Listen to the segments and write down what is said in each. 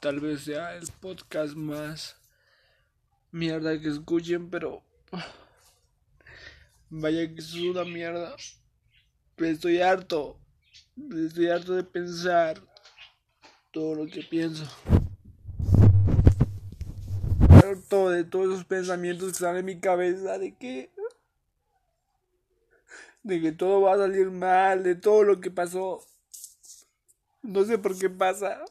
Tal vez sea el podcast más mierda que escuchen, pero vaya que es una mierda. Estoy harto. Estoy harto de pensar todo lo que pienso. Harto de todos esos pensamientos que están en mi cabeza de que de que todo va a salir mal, de todo lo que pasó. No sé por qué pasa.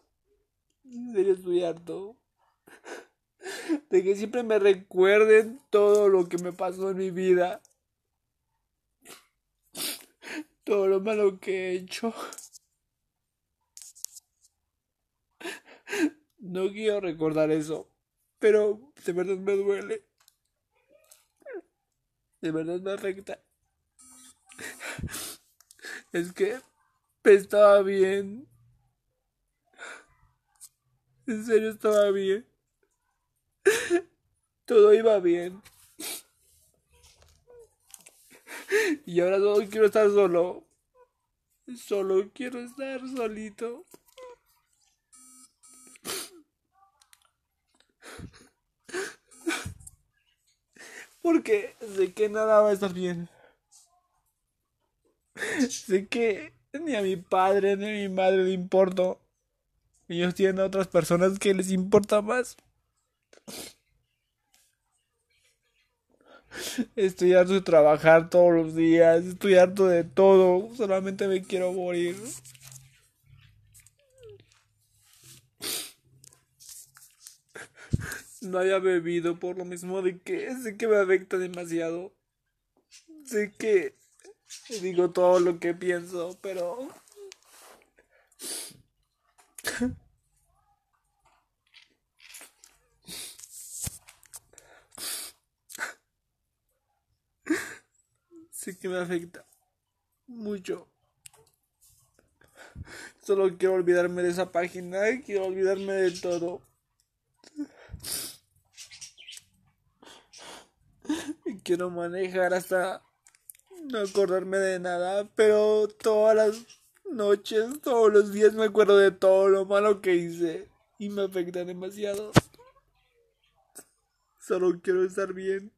En serio estoy harto. De que siempre me recuerden todo lo que me pasó en mi vida. Todo lo malo que he hecho. No quiero recordar eso. Pero de verdad me duele. De verdad me afecta. Es que estaba bien. En serio estaba bien. Todo iba bien. Y ahora solo quiero estar solo. Solo quiero estar solito. Porque sé que nada va a estar bien. Sé que ni a mi padre ni a mi madre le importo. Ellos tienen a otras personas que les importa más. Estoy harto de trabajar todos los días. Estoy harto de todo. Solamente me quiero morir. No había bebido por lo mismo de que sé que me afecta demasiado. Sé que digo todo lo que pienso, pero sé que me afecta mucho. Solo quiero olvidarme de esa página, quiero olvidarme de todo. Y quiero manejar hasta no acordarme de nada, pero todas las noches, todos los días me acuerdo de todo lo malo que hice y me afecta demasiado. Solo quiero estar bien.